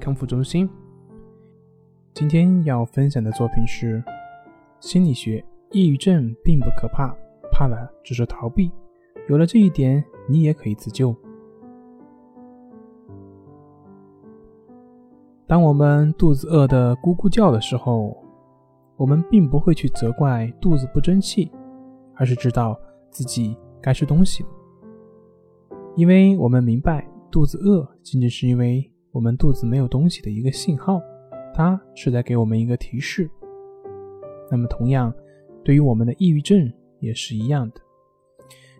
康复中心。今天要分享的作品是心理学。抑郁症并不可怕，怕了只是逃避。有了这一点，你也可以自救。当我们肚子饿得咕咕叫的时候，我们并不会去责怪肚子不争气，而是知道自己该吃东西，因为我们明白肚子饿仅仅是因为。我们肚子没有东西的一个信号，它是在给我们一个提示。那么，同样，对于我们的抑郁症也是一样的。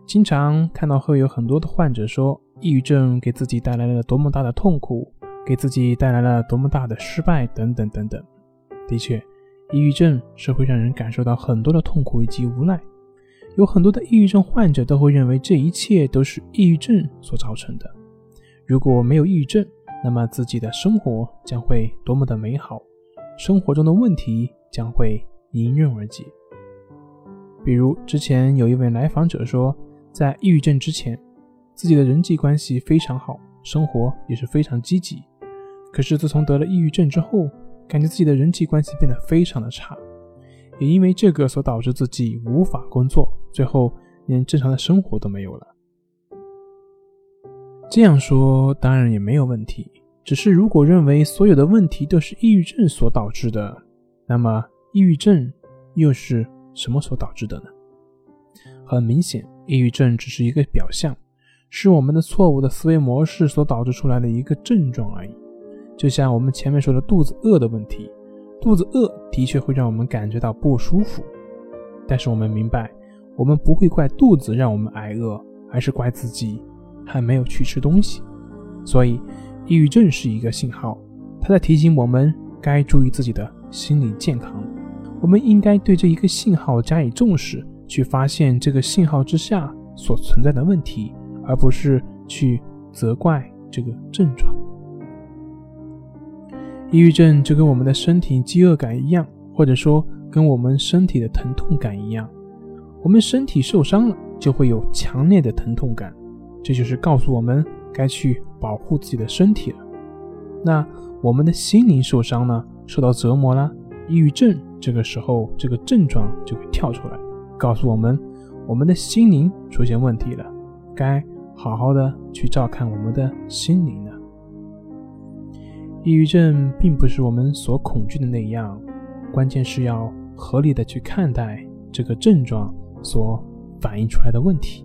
经常看到会有很多的患者说，抑郁症给自己带来了多么大的痛苦，给自己带来了多么大的失败，等等等等。的确，抑郁症是会让人感受到很多的痛苦以及无奈。有很多的抑郁症患者都会认为这一切都是抑郁症所造成的。如果没有抑郁症，那么自己的生活将会多么的美好，生活中的问题将会迎刃而解。比如之前有一位来访者说，在抑郁症之前，自己的人际关系非常好，生活也是非常积极。可是自从得了抑郁症之后，感觉自己的人际关系变得非常的差，也因为这个所导致自己无法工作，最后连正常的生活都没有了。这样说当然也没有问题，只是如果认为所有的问题都是抑郁症所导致的，那么抑郁症又是什么所导致的呢？很明显，抑郁症只是一个表象，是我们的错误的思维模式所导致出来的一个症状而已。就像我们前面说的肚子饿的问题，肚子饿的确会让我们感觉到不舒服，但是我们明白，我们不会怪肚子让我们挨饿，而是怪自己。还没有去吃东西，所以抑郁症是一个信号，它在提醒我们该注意自己的心理健康。我们应该对这一个信号加以重视，去发现这个信号之下所存在的问题，而不是去责怪这个症状。抑郁症就跟我们的身体饥饿感一样，或者说跟我们身体的疼痛感一样，我们身体受伤了就会有强烈的疼痛感。这就是告诉我们该去保护自己的身体了。那我们的心灵受伤呢？受到折磨了，抑郁症这个时候这个症状就会跳出来，告诉我们我们的心灵出现问题了，该好好的去照看我们的心灵了。抑郁症并不是我们所恐惧的那样，关键是要合理的去看待这个症状所反映出来的问题。